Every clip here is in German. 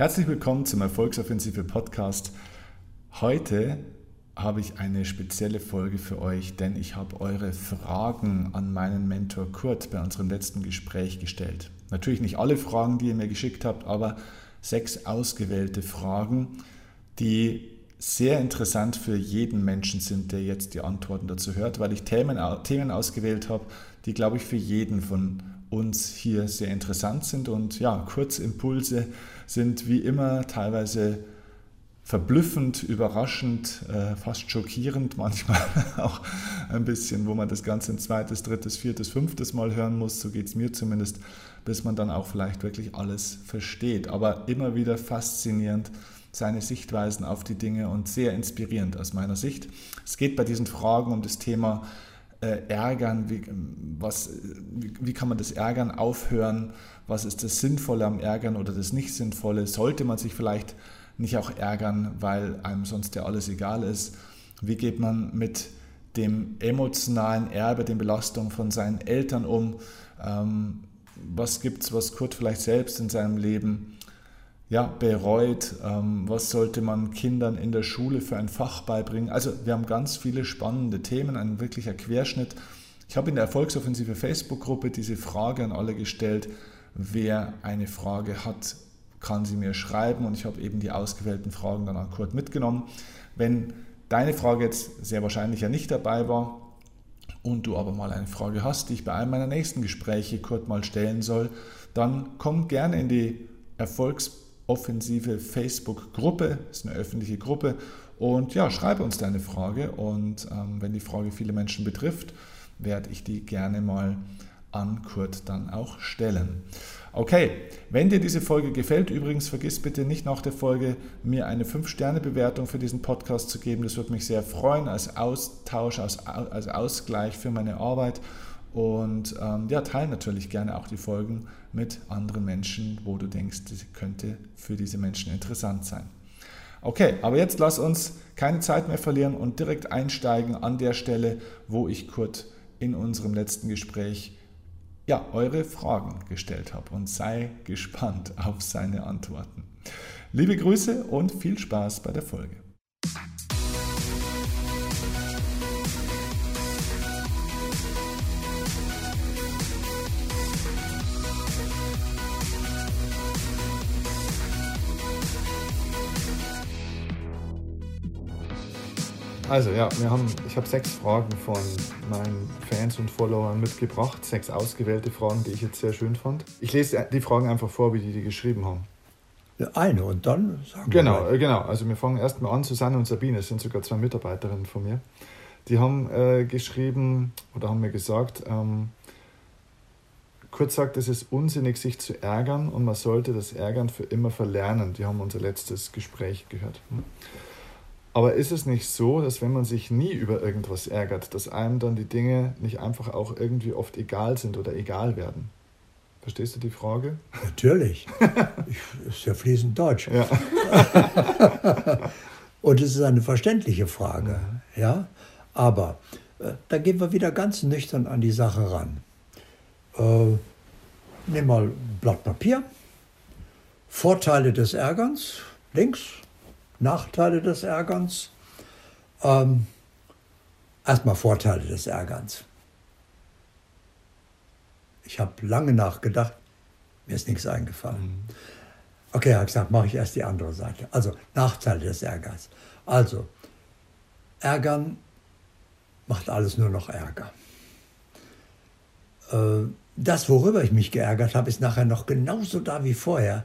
Herzlich willkommen zum Erfolgsoffensive Podcast. Heute habe ich eine spezielle Folge für euch, denn ich habe eure Fragen an meinen Mentor Kurt bei unserem letzten Gespräch gestellt. Natürlich nicht alle Fragen, die ihr mir geschickt habt, aber sechs ausgewählte Fragen, die sehr interessant für jeden Menschen sind, der jetzt die Antworten dazu hört, weil ich Themen, Themen ausgewählt habe, die, glaube ich, für jeden von uns hier sehr interessant sind. Und ja, Kurzimpulse sind wie immer teilweise verblüffend, überraschend, äh, fast schockierend, manchmal auch ein bisschen, wo man das Ganze ein zweites, drittes, viertes, fünftes Mal hören muss. So geht es mir zumindest, bis man dann auch vielleicht wirklich alles versteht. Aber immer wieder faszinierend seine Sichtweisen auf die Dinge und sehr inspirierend aus meiner Sicht. Es geht bei diesen Fragen um das Thema äh, ärgern, wie, was, wie, wie, kann man das Ärgern aufhören, was ist das Sinnvolle am Ärgern oder das nicht Sinnvolle, sollte man sich vielleicht nicht auch ärgern, weil einem sonst ja alles egal ist, wie geht man mit dem emotionalen Erbe, den Belastungen von seinen Eltern um, ähm, was gibt es, was Kurt vielleicht selbst in seinem Leben ja, bereut, ähm, was sollte man Kindern in der Schule für ein Fach beibringen. Also wir haben ganz viele spannende Themen, ein wirklicher Querschnitt. Ich habe in der Erfolgsoffensive Facebook-Gruppe diese Frage an alle gestellt. Wer eine Frage hat, kann sie mir schreiben und ich habe eben die ausgewählten Fragen dann an Kurt mitgenommen. Wenn deine Frage jetzt sehr wahrscheinlich ja nicht dabei war und du aber mal eine Frage hast, die ich bei einem meiner nächsten Gespräche Kurt mal stellen soll, dann komm gerne in die Erfolgs offensive Facebook-Gruppe, ist eine öffentliche Gruppe. Und ja, schreibe uns deine Frage und ähm, wenn die Frage viele Menschen betrifft, werde ich die gerne mal an Kurt dann auch stellen. Okay, wenn dir diese Folge gefällt, übrigens vergiss bitte nicht nach der Folge mir eine 5-Sterne-Bewertung für diesen Podcast zu geben. Das würde mich sehr freuen als Austausch, als, als Ausgleich für meine Arbeit. Und ähm, ja, teile natürlich gerne auch die Folgen mit anderen Menschen, wo du denkst, das könnte für diese Menschen interessant sein. Okay, aber jetzt lass uns keine Zeit mehr verlieren und direkt einsteigen an der Stelle, wo ich Kurt in unserem letzten Gespräch ja, eure Fragen gestellt habe und sei gespannt auf seine Antworten. Liebe Grüße und viel Spaß bei der Folge. Also ja, wir haben, ich habe sechs Fragen von meinen Fans und Followern mitgebracht, sechs ausgewählte Fragen, die ich jetzt sehr schön fand. Ich lese die Fragen einfach vor, wie die die geschrieben haben. Eine und dann sagen genau, wir. Genau, genau. Also wir fangen erstmal an. Susanne und Sabine das sind sogar zwei Mitarbeiterinnen von mir. Die haben äh, geschrieben oder haben mir gesagt, ähm, kurz sagt, es ist unsinnig, sich zu ärgern und man sollte das Ärgern für immer verlernen. Die haben unser letztes Gespräch gehört. Hm? Aber ist es nicht so, dass wenn man sich nie über irgendwas ärgert, dass einem dann die Dinge nicht einfach auch irgendwie oft egal sind oder egal werden? Verstehst du die Frage? Natürlich. ich, ist ja fließend Deutsch. Ja. Und es ist eine verständliche Frage. Mhm. Ja? Aber äh, da gehen wir wieder ganz nüchtern an die Sache ran. Äh, nimm mal ein Blatt Papier. Vorteile des Ärgerns, links, Nachteile des Ärgerns. Ähm, erstmal Vorteile des Ärgerns. Ich habe lange nachgedacht, mir ist nichts eingefallen. Mhm. Okay, habe gesagt, mache ich erst die andere Seite. Also Nachteile des Ärgers. Also, Ärgern macht alles nur noch Ärger. Äh, das, worüber ich mich geärgert habe, ist nachher noch genauso da wie vorher.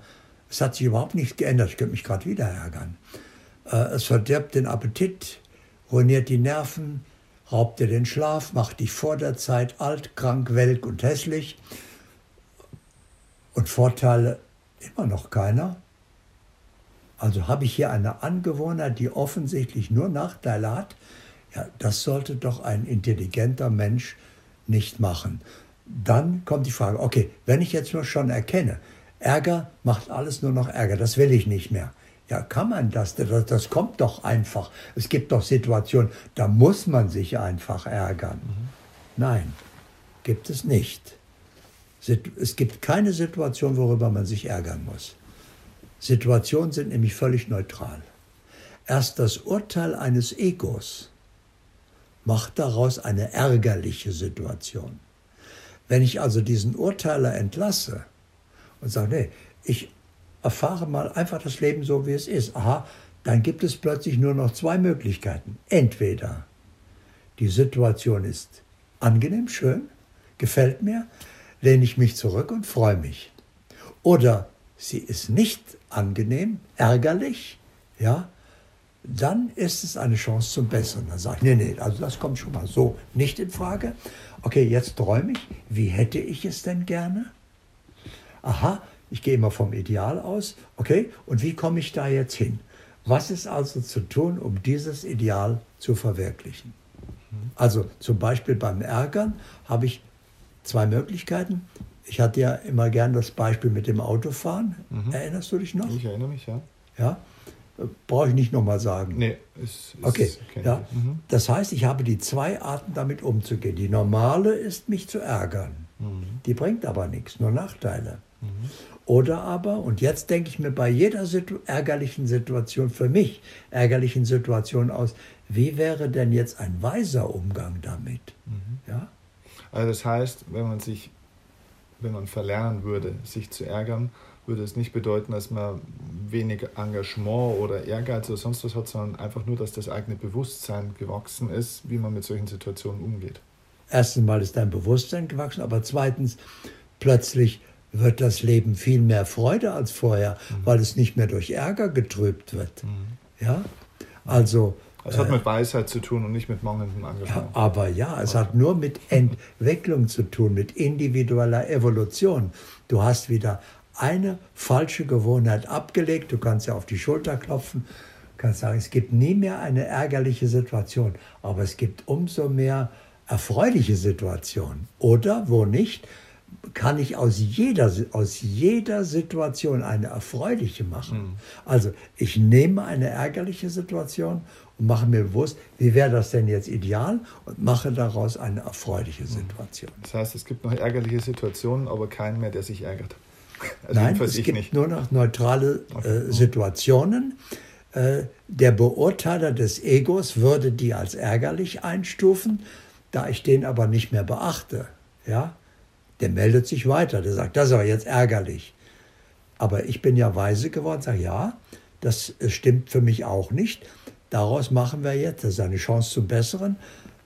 Es hat sich überhaupt nichts geändert. Ich könnte mich gerade wieder ärgern. Äh, es verdirbt den Appetit, ruiniert die Nerven, raubt dir den Schlaf, macht dich vor der Zeit alt, krank, welk und hässlich. Und Vorteile immer noch keiner. Also habe ich hier eine Angewohnheit, die offensichtlich nur Nachteile hat. Ja, das sollte doch ein intelligenter Mensch nicht machen. Dann kommt die Frage, okay, wenn ich jetzt nur schon erkenne, Ärger macht alles nur noch Ärger, das will ich nicht mehr. Ja, kann man das? das? Das kommt doch einfach. Es gibt doch Situationen, da muss man sich einfach ärgern. Mhm. Nein, gibt es nicht. Es gibt keine Situation, worüber man sich ärgern muss. Situationen sind nämlich völlig neutral. Erst das Urteil eines Egos macht daraus eine ärgerliche Situation. Wenn ich also diesen Urteiler entlasse und sage, nee, ich erfahre mal einfach das Leben so, wie es ist, aha, dann gibt es plötzlich nur noch zwei Möglichkeiten. Entweder die Situation ist angenehm, schön, gefällt mir, lehne ich mich zurück und freue mich. Oder sie ist nicht angenehm, ärgerlich, ja, dann ist es eine Chance zum Besseren. Dann sage ich, nee, nee, also das kommt schon mal so nicht in Frage. Okay, jetzt träume ich, wie hätte ich es denn gerne? Aha, ich gehe immer vom Ideal aus. Okay, und wie komme ich da jetzt hin? Was ist also zu tun, um dieses Ideal zu verwirklichen? Also zum Beispiel beim Ärgern habe ich zwei Möglichkeiten. Ich hatte ja immer gern das Beispiel mit dem Autofahren. Mhm. Erinnerst du dich noch? Ich erinnere mich, ja. Ja, brauche ich nicht nochmal sagen. Nee, ist, ist okay. Ja. Mhm. Das heißt, ich habe die zwei Arten, damit umzugehen. Die normale ist, mich zu ärgern. Mhm. Die bringt aber nichts, nur Nachteile. Oder aber, und jetzt denke ich mir bei jeder Situ ärgerlichen Situation, für mich ärgerlichen Situation aus, wie wäre denn jetzt ein weiser Umgang damit? Mhm. Ja? Also das heißt, wenn man sich, wenn man verlernen würde, sich zu ärgern, würde es nicht bedeuten, dass man wenig Engagement oder Ehrgeiz oder sonst was hat, sondern einfach nur, dass das eigene Bewusstsein gewachsen ist, wie man mit solchen Situationen umgeht. Erstens mal ist dein Bewusstsein gewachsen, aber zweitens plötzlich wird das Leben viel mehr Freude als vorher, mhm. weil es nicht mehr durch Ärger getrübt wird. Mhm. Ja, also es hat äh, mit Weisheit zu tun und nicht mit mangelndem Engagement. Ja, aber ja, es hat nur mit Entwicklung zu tun, mit individueller Evolution. Du hast wieder eine falsche Gewohnheit abgelegt. Du kannst ja auf die Schulter klopfen, kannst sagen, es gibt nie mehr eine ärgerliche Situation, aber es gibt umso mehr erfreuliche Situationen. Oder wo nicht, kann ich aus jeder, aus jeder Situation eine erfreuliche machen. Mhm. Also ich nehme eine ärgerliche Situation und mache mir bewusst, wie wäre das denn jetzt ideal und mache daraus eine erfreuliche mhm. Situation. Das heißt, es gibt noch ärgerliche Situationen, aber keinen mehr, der sich ärgert. Also Nein, es gibt nicht. nur noch neutrale äh, Situationen. Äh, der Beurteiler des Egos würde die als ärgerlich einstufen, da ich den aber nicht mehr beachte. Ja, der meldet sich weiter, der sagt, das ist aber jetzt ärgerlich. Aber ich bin ja weise geworden, sage ja, das stimmt für mich auch nicht. Daraus machen wir jetzt, das ist eine Chance zum Besseren,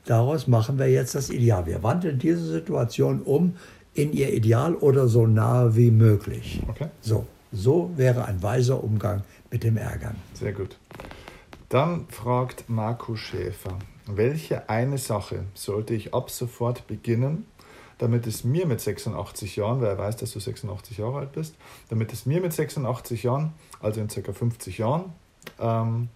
daraus machen wir jetzt das Ideal. Wir wandeln diese Situation um in ihr Ideal oder so nahe wie möglich. Okay. So, so wäre ein weiser Umgang mit dem Ärgern. Sehr gut. Dann fragt Marco Schäfer, welche eine Sache sollte ich ab sofort beginnen, damit es mir mit 86 Jahren, weil er weiß, dass du 86 Jahre alt bist, damit es mir mit 86 Jahren, also in ca. 50 Jahren, ähm,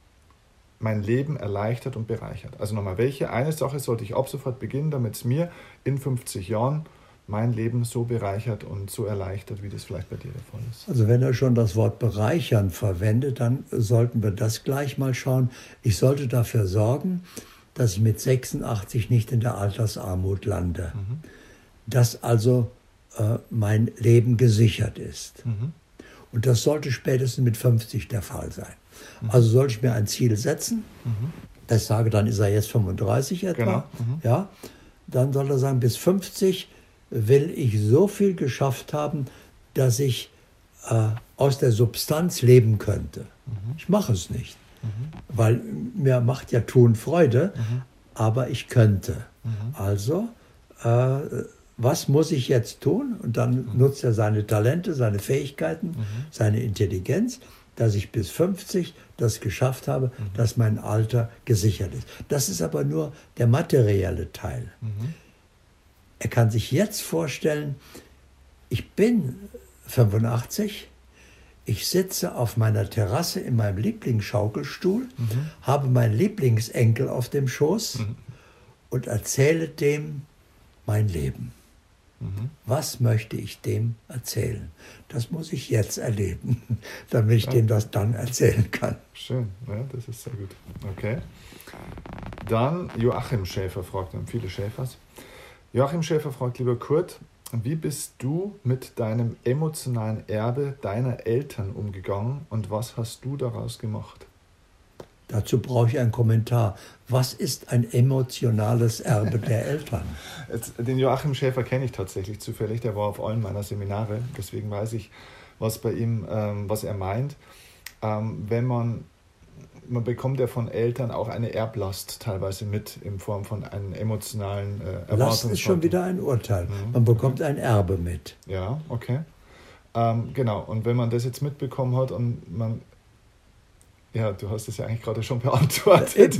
mein Leben erleichtert und bereichert. Also nochmal, welche eine Sache sollte ich ab sofort beginnen, damit es mir in 50 Jahren mein Leben so bereichert und so erleichtert, wie das vielleicht bei dir der Fall ist. Also wenn er schon das Wort bereichern verwendet, dann sollten wir das gleich mal schauen. Ich sollte dafür sorgen, dass ich mit 86 nicht in der Altersarmut lande. Mhm. Dass also äh, mein Leben gesichert ist. Mhm. Und das sollte spätestens mit 50 der Fall sein. Mhm. Also sollte ich mir ein Ziel setzen. Mhm. Ich sage, dann ist er jetzt 35 etwa. Genau. Mhm. Ja, dann soll er sagen, bis 50 will ich so viel geschafft haben, dass ich äh, aus der Substanz leben könnte. Mhm. Ich mache es nicht, mhm. weil mir macht ja Tun Freude, aber ich könnte. Also, äh, was muss ich jetzt tun? Und dann mhm. nutzt er seine Talente, seine Fähigkeiten, mhm. seine Intelligenz, dass ich bis 50 das geschafft habe, dass mein Alter gesichert ist. Das ist aber nur der materielle Teil. Er kann sich jetzt vorstellen, ich bin 85, ich sitze auf meiner Terrasse in meinem Lieblingsschaukelstuhl, mhm. habe meinen Lieblingsenkel auf dem Schoß mhm. und erzähle dem mein Leben. Mhm. Was möchte ich dem erzählen? Das muss ich jetzt erleben, damit ich ja. dem das dann erzählen kann. Schön, ja, das ist sehr gut. Okay. Dann Joachim Schäfer fragt, dann viele Schäfers. Joachim Schäfer fragt, lieber Kurt, wie bist du mit deinem emotionalen Erbe deiner Eltern umgegangen und was hast du daraus gemacht? Dazu brauche ich einen Kommentar. Was ist ein emotionales Erbe der Eltern? Den Joachim Schäfer kenne ich tatsächlich zufällig, der war auf allen meiner Seminare, deswegen weiß ich, was bei ihm, ähm, was er meint. Ähm, wenn man, man bekommt ja von Eltern auch eine Erblast teilweise mit in Form von einem emotionalen äh, Last ist schon wieder ein Urteil. Mhm. Man bekommt ein Erbe mit. Ja, okay. Ähm, genau, und wenn man das jetzt mitbekommen hat und man ja, du hast es ja eigentlich gerade schon beantwortet.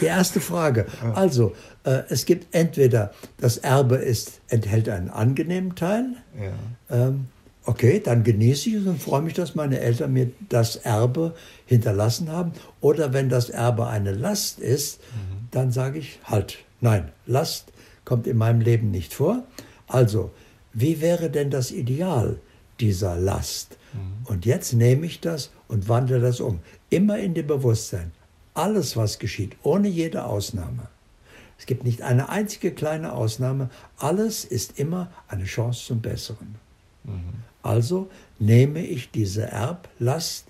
Die erste Frage. Also, äh, es gibt entweder das Erbe ist, enthält einen angenehmen Teil. Ja. Ähm, okay, dann genieße ich es und freue mich, dass meine Eltern mir das Erbe hinterlassen haben. Oder wenn das Erbe eine Last ist, mhm. dann sage ich halt, nein, Last kommt in meinem Leben nicht vor. Also, wie wäre denn das Ideal dieser Last? Mhm. Und jetzt nehme ich das und wandle das um. Immer in dem Bewusstsein, alles, was geschieht, ohne jede Ausnahme. Es gibt nicht eine einzige kleine Ausnahme. Alles ist immer eine Chance zum Besseren. Mhm. Also nehme ich diese Erblast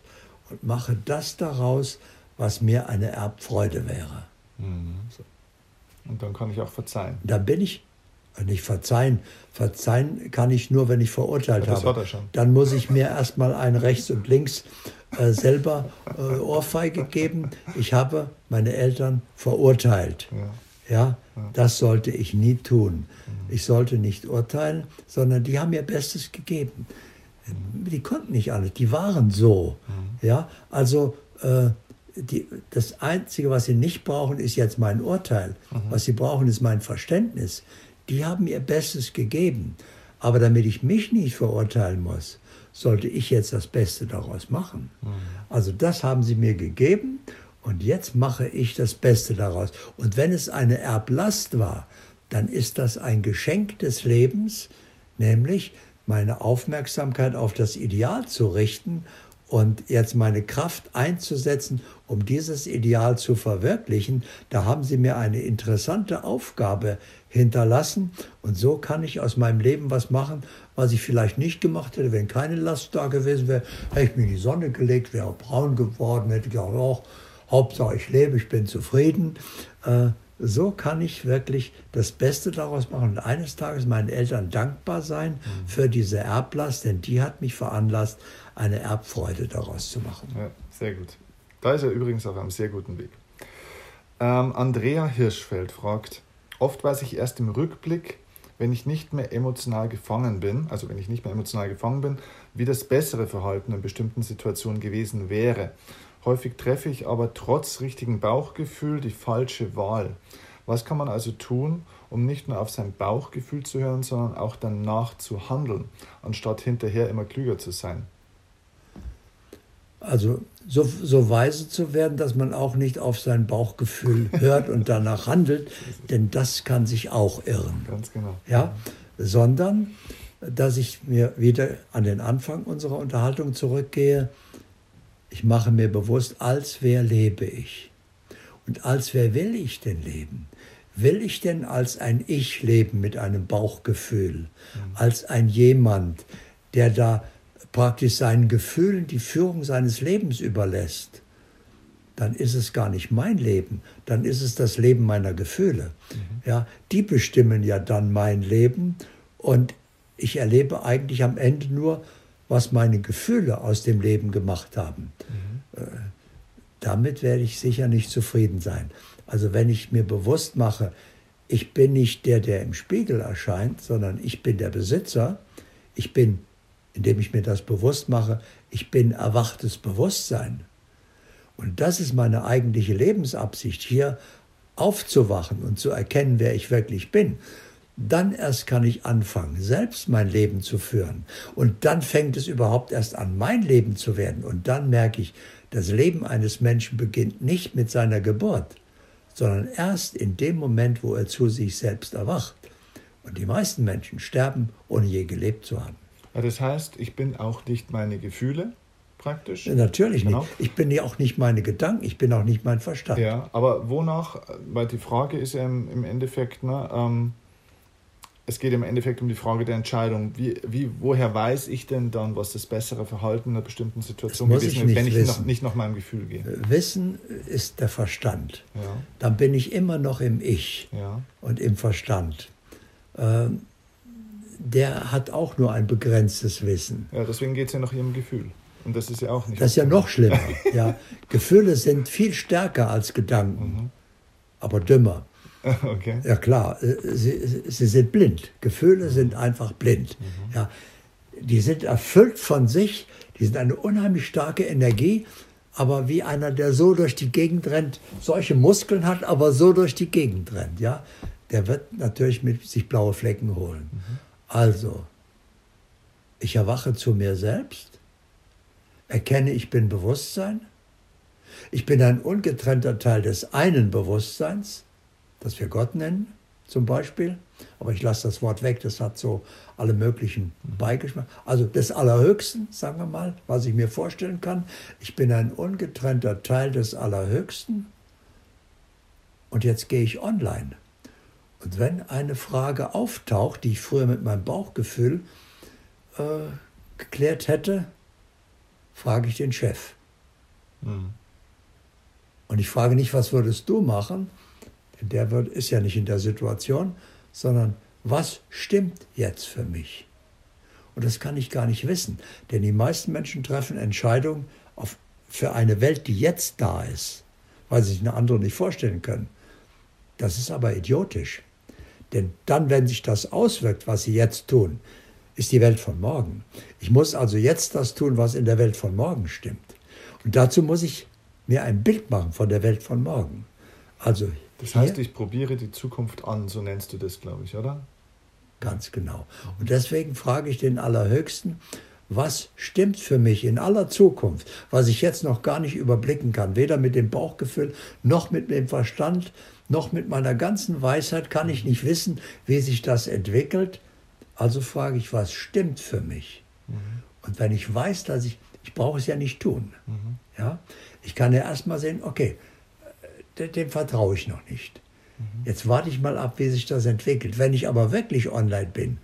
und mache das daraus, was mir eine Erbfreude wäre. Mhm. Und dann kann ich auch verzeihen. Dann bin ich nicht verzeihen. Verzeihen kann ich nur, wenn ich verurteilt ja, das habe. Hat er schon. Dann muss ich mir erstmal ein rechts und links äh, selber äh, Ohrfeige geben. Ich habe meine Eltern verurteilt. Ja. das sollte ich nie tun. Mhm. Ich sollte nicht urteilen, sondern die haben ihr Bestes gegeben. Mhm. Die konnten nicht alles, die waren so. Mhm. Ja, also äh, die, das Einzige, was sie nicht brauchen, ist jetzt mein Urteil. Was sie brauchen, ist mein Verständnis. Die haben ihr Bestes gegeben. Aber damit ich mich nicht verurteilen muss, sollte ich jetzt das Beste daraus machen. Mhm. Also das haben sie mir gegeben und jetzt mache ich das Beste daraus. Und wenn es eine Erblast war, dann ist das ein Geschenk des Lebens, nämlich meine Aufmerksamkeit auf das Ideal zu richten und jetzt meine Kraft einzusetzen, um dieses Ideal zu verwirklichen, da haben Sie mir eine interessante Aufgabe hinterlassen. Und so kann ich aus meinem Leben was machen, was ich vielleicht nicht gemacht hätte, wenn keine Last da gewesen wäre. Hätte ich mich in die Sonne gelegt, wäre braun geworden, hätte gesagt, auch Hauptsache ich lebe, ich bin zufrieden. Äh, so kann ich wirklich das Beste daraus machen und eines Tages meinen Eltern dankbar sein mhm. für diese Erblast, denn die hat mich veranlasst, eine Erbfreude daraus zu machen. Ja, sehr gut. Da ist er übrigens auf einem sehr guten Weg. Ähm, Andrea Hirschfeld fragt, oft weiß ich erst im Rückblick, wenn ich nicht mehr emotional gefangen bin, also wenn ich nicht mehr emotional gefangen bin, wie das bessere Verhalten in bestimmten Situationen gewesen wäre. Häufig treffe ich aber trotz richtigen Bauchgefühl die falsche Wahl. Was kann man also tun, um nicht nur auf sein Bauchgefühl zu hören, sondern auch danach zu handeln, anstatt hinterher immer klüger zu sein? Also so, so weise zu werden, dass man auch nicht auf sein Bauchgefühl hört und danach handelt, denn das kann sich auch irren. Ganz genau. Ja, sondern dass ich mir wieder an den Anfang unserer Unterhaltung zurückgehe, ich mache mir bewusst, als wer lebe ich? Und als wer will ich denn leben? Will ich denn als ein Ich leben mit einem Bauchgefühl? Mhm. Als ein jemand, der da praktisch seinen Gefühlen die Führung seines Lebens überlässt? Dann ist es gar nicht mein Leben, dann ist es das Leben meiner Gefühle. Mhm. Ja, die bestimmen ja dann mein Leben und ich erlebe eigentlich am Ende nur, was meine Gefühle aus dem Leben gemacht haben. Mhm. Äh, damit werde ich sicher nicht zufrieden sein. Also wenn ich mir bewusst mache, ich bin nicht der, der im Spiegel erscheint, sondern ich bin der Besitzer, ich bin, indem ich mir das bewusst mache, ich bin erwachtes Bewusstsein. Und das ist meine eigentliche Lebensabsicht, hier aufzuwachen und zu erkennen, wer ich wirklich bin dann erst kann ich anfangen, selbst mein Leben zu führen. Und dann fängt es überhaupt erst an, mein Leben zu werden. Und dann merke ich, das Leben eines Menschen beginnt nicht mit seiner Geburt, sondern erst in dem Moment, wo er zu sich selbst erwacht. Und die meisten Menschen sterben, ohne je gelebt zu haben. Das heißt, ich bin auch nicht meine Gefühle, praktisch. Natürlich genau. nicht. Ich bin ja auch nicht meine Gedanken, ich bin auch nicht mein Verstand. Ja, aber wonach, weil die Frage ist ja im, im Endeffekt, ne, ähm, es geht im Endeffekt um die Frage der Entscheidung. Wie, wie, woher weiß ich denn dann, was das bessere Verhalten in einer bestimmten Situation gewesen ist, wenn ich wissen. Noch, nicht nach meinem Gefühl gehe? Äh, wissen ist der Verstand. Ja. Dann bin ich immer noch im Ich ja. und im Verstand. Ähm, der hat auch nur ein begrenztes Wissen. Ja, deswegen geht es ja nach ihrem Gefühl. Und das ist ja auch nicht. Das ist ja noch schlimmer. ja. Gefühle sind viel stärker als Gedanken, mhm. aber dümmer. Okay. Ja klar, äh, sie, sie sind blind. Gefühle sind einfach blind. Mhm. Ja, die sind erfüllt von sich, die sind eine unheimlich starke Energie, aber wie einer, der so durch die Gegend rennt, solche Muskeln hat, aber so durch die Gegend rennt, ja, der wird natürlich mit sich blaue Flecken holen. Mhm. Also, ich erwache zu mir selbst, erkenne, ich bin Bewusstsein, ich bin ein ungetrennter Teil des einen Bewusstseins, das wir Gott nennen, zum Beispiel. Aber ich lasse das Wort weg, das hat so alle möglichen Beigeschmack. Also des Allerhöchsten, sagen wir mal, was ich mir vorstellen kann. Ich bin ein ungetrennter Teil des Allerhöchsten. Und jetzt gehe ich online. Und wenn eine Frage auftaucht, die ich früher mit meinem Bauchgefühl äh, geklärt hätte, frage ich den Chef. Mhm. Und ich frage nicht, was würdest du machen, der wird, ist ja nicht in der Situation, sondern was stimmt jetzt für mich? Und das kann ich gar nicht wissen, denn die meisten Menschen treffen Entscheidungen auf, für eine Welt, die jetzt da ist, weil sie sich eine andere nicht vorstellen können. Das ist aber idiotisch. Denn dann, wenn sich das auswirkt, was sie jetzt tun, ist die Welt von morgen. Ich muss also jetzt das tun, was in der Welt von morgen stimmt. Und dazu muss ich mir ein Bild machen von der Welt von morgen. Also das heißt, ich probiere die Zukunft an, so nennst du das, glaube ich, oder? Ganz genau. Und deswegen frage ich den Allerhöchsten, was stimmt für mich in aller Zukunft, was ich jetzt noch gar nicht überblicken kann, weder mit dem Bauchgefühl noch mit dem Verstand, noch mit meiner ganzen Weisheit kann ich nicht wissen, wie sich das entwickelt. Also frage ich, was stimmt für mich? Mhm. Und wenn ich weiß, dass ich, ich brauche es ja nicht tun. Mhm. Ja? Ich kann ja erstmal sehen, okay, dem vertraue ich noch nicht. Jetzt warte ich mal ab, wie sich das entwickelt. Wenn ich aber wirklich online bin,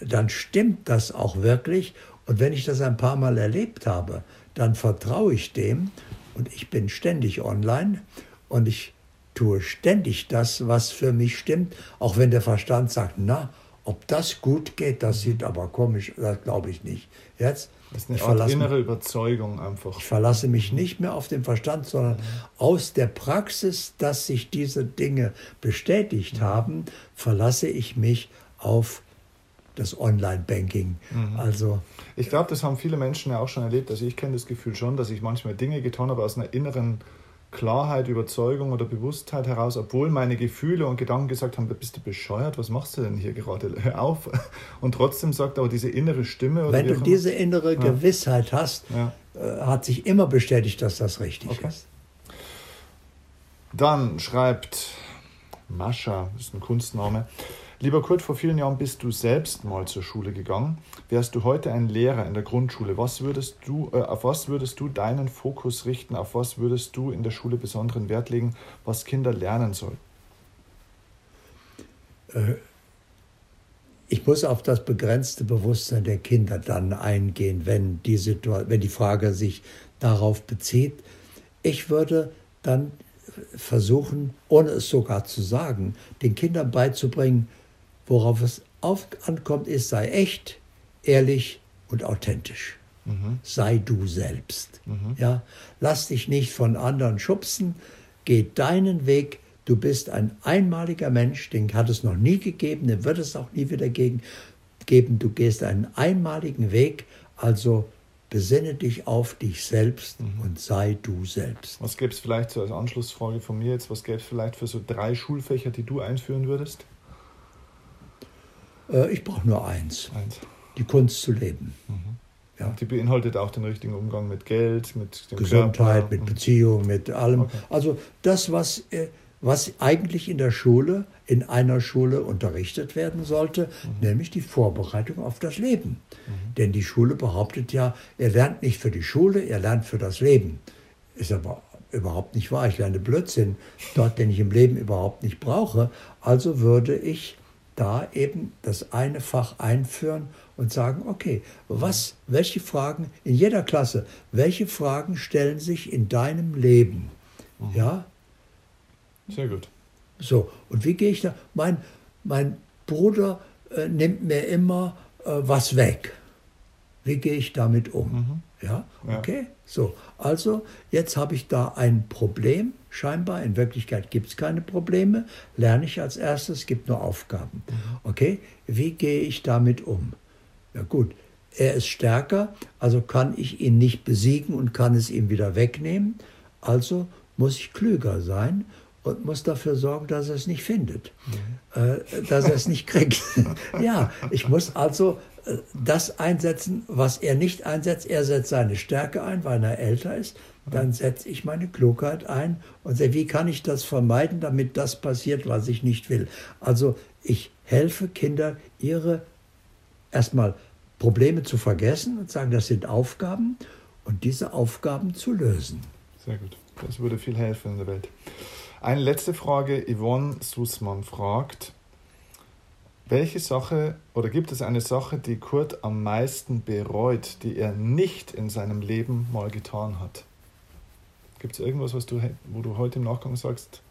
dann stimmt das auch wirklich. Und wenn ich das ein paar Mal erlebt habe, dann vertraue ich dem und ich bin ständig online und ich tue ständig das, was für mich stimmt, auch wenn der Verstand sagt, na, ob das gut geht, das sieht aber komisch, das glaube ich nicht. Jetzt das ist eine innere Überzeugung einfach. Ich verlasse mich nicht mehr auf den Verstand, sondern aus der Praxis, dass sich diese Dinge bestätigt haben, verlasse ich mich auf das Online-Banking. Mhm. Also ich glaube, das haben viele Menschen ja auch schon erlebt. Also ich kenne das Gefühl schon, dass ich manchmal Dinge getan habe aus einer inneren Klarheit, Überzeugung oder Bewusstheit heraus, obwohl meine Gefühle und Gedanken gesagt haben, bist du bescheuert, was machst du denn hier gerade? Hör auf. Und trotzdem sagt aber diese innere Stimme. Wenn du diese innere ja. Gewissheit hast, ja. äh, hat sich immer bestätigt, dass das richtig okay. ist. Dann schreibt Mascha, das ist ein Kunstname, Lieber Kurt, vor vielen Jahren bist du selbst mal zur Schule gegangen. Wärst du heute ein Lehrer in der Grundschule, was würdest du, äh, auf was würdest du deinen Fokus richten? Auf was würdest du in der Schule besonderen Wert legen, was Kinder lernen sollen? Äh, ich muss auf das begrenzte Bewusstsein der Kinder dann eingehen, wenn die, wenn die Frage sich darauf bezieht. Ich würde dann versuchen, ohne es sogar zu sagen, den Kindern beizubringen, Worauf es auf, ankommt, ist, sei echt, ehrlich und authentisch. Mhm. Sei du selbst. Mhm. Ja? Lass dich nicht von anderen schubsen, geh deinen Weg. Du bist ein einmaliger Mensch, den hat es noch nie gegeben, den wird es auch nie wieder geben. Du gehst einen einmaligen Weg, also besinne dich auf dich selbst mhm. und sei du selbst. Was gäbe es vielleicht so als Anschlussfrage von mir jetzt, was gäbe es vielleicht für so drei Schulfächer, die du einführen würdest? Äh, ich brauche nur eins, eins, die Kunst zu leben. Mhm. Ja. Die beinhaltet auch den richtigen Umgang mit Geld, mit Gesundheit, Körper. mit mhm. Beziehung, mit allem. Okay. Also das, was, äh, was eigentlich in der Schule, in einer Schule unterrichtet werden sollte, mhm. nämlich die Vorbereitung auf das Leben. Mhm. Denn die Schule behauptet ja, er lernt nicht für die Schule, er lernt für das Leben. Ist aber überhaupt nicht wahr. Ich lerne Blödsinn dort, den ich im Leben überhaupt nicht brauche. Also würde ich da eben das eine Fach einführen und sagen, okay, was, welche Fragen in jeder Klasse, welche Fragen stellen sich in deinem Leben? Mhm. Ja? Sehr gut. So, und wie gehe ich da? Mein, mein Bruder äh, nimmt mir immer äh, was weg. Wie gehe ich damit um? Mhm. Ja, okay. Ja. So, also jetzt habe ich da ein Problem, scheinbar. In Wirklichkeit gibt es keine Probleme. Lerne ich als erstes, es gibt nur Aufgaben. Okay, wie gehe ich damit um? Ja gut, er ist stärker, also kann ich ihn nicht besiegen und kann es ihm wieder wegnehmen. Also muss ich klüger sein und muss dafür sorgen, dass er es nicht findet, mhm. äh, dass er es nicht kriegt. ja, ich muss also das einsetzen, was er nicht einsetzt. Er setzt seine Stärke ein, weil er älter ist. Dann setze ich meine Klugheit ein und sage, wie kann ich das vermeiden, damit das passiert, was ich nicht will. Also ich helfe Kinder, ihre erstmal Probleme zu vergessen und sagen, das sind Aufgaben und diese Aufgaben zu lösen. Sehr gut. Das würde viel helfen in der Welt. Eine letzte Frage. Yvonne Sussmann fragt, welche Sache oder gibt es eine Sache, die Kurt am meisten bereut, die er nicht in seinem Leben mal getan hat? Gibt es irgendwas, was du, wo du heute im Nachgang sagst,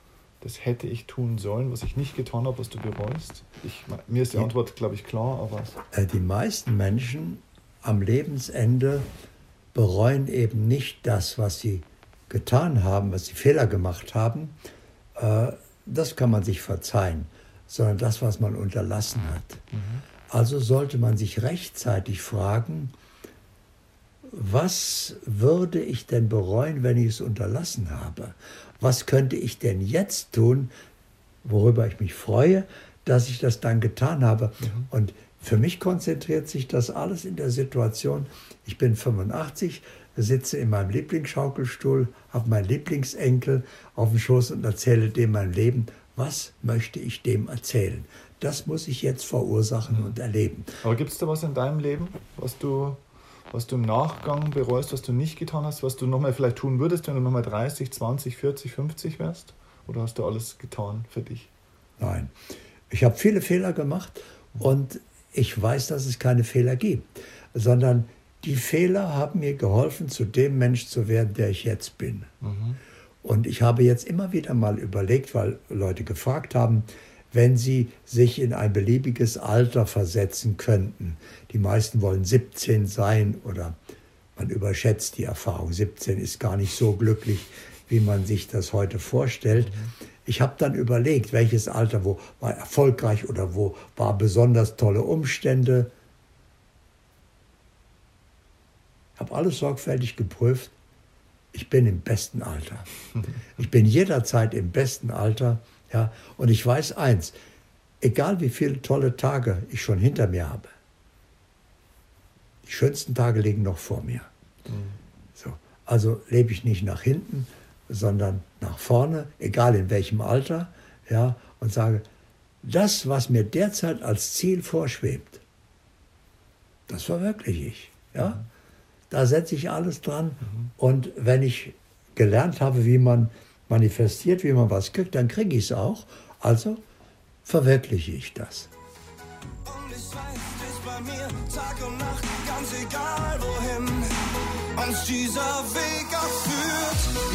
das hätte ich tun sollen, was ich nicht getan habe, was du bereust? Ich, mir ist die Antwort, glaube ich, klar, aber. Äh, die meisten Menschen am Lebensende bereuen eben nicht das, was sie getan haben, was sie Fehler gemacht haben, äh, das kann man sich verzeihen, sondern das, was man unterlassen hat. Mhm. Also sollte man sich rechtzeitig fragen, was würde ich denn bereuen, wenn ich es unterlassen habe? Was könnte ich denn jetzt tun, worüber ich mich freue, dass ich das dann getan habe? Mhm. Und für mich konzentriert sich das alles in der Situation, ich bin 85, sitze in meinem Lieblingsschaukelstuhl, habe meinen Lieblingsenkel auf dem Schoß und erzähle dem mein Leben. Was möchte ich dem erzählen? Das muss ich jetzt verursachen mhm. und erleben. Aber gibt es da was in deinem Leben, was du, was du im Nachgang bereust, was du nicht getan hast, was du nochmal vielleicht tun würdest, wenn du nochmal 30, 20, 40, 50 wärst? Oder hast du alles getan für dich? Nein. Ich habe viele Fehler gemacht und ich weiß, dass es keine Fehler gibt, sondern die Fehler haben mir geholfen, zu dem Mensch zu werden, der ich jetzt bin. Mhm. Und ich habe jetzt immer wieder mal überlegt, weil Leute gefragt haben, wenn sie sich in ein beliebiges Alter versetzen könnten. Die meisten wollen 17 sein oder man überschätzt die Erfahrung. 17 ist gar nicht so glücklich, wie man sich das heute vorstellt. Mhm. Ich habe dann überlegt, welches Alter, wo war erfolgreich oder wo war besonders tolle Umstände. habe alles sorgfältig geprüft. Ich bin im besten Alter. Ich bin jederzeit im besten Alter. Ja, und ich weiß eins, egal wie viele tolle Tage ich schon hinter mir habe, die schönsten Tage liegen noch vor mir. So, also lebe ich nicht nach hinten, sondern nach vorne, egal in welchem Alter, ja, und sage, das, was mir derzeit als Ziel vorschwebt, das verwirkliche ich. Ja? Da setze ich alles dran. Mhm. Und wenn ich gelernt habe, wie man manifestiert, wie man was kriegt, dann kriege ich es auch. Also verwirkliche ich das. Und ich weiß, du bei mir Tag und Nacht, ganz egal wohin uns dieser Weg auch führt.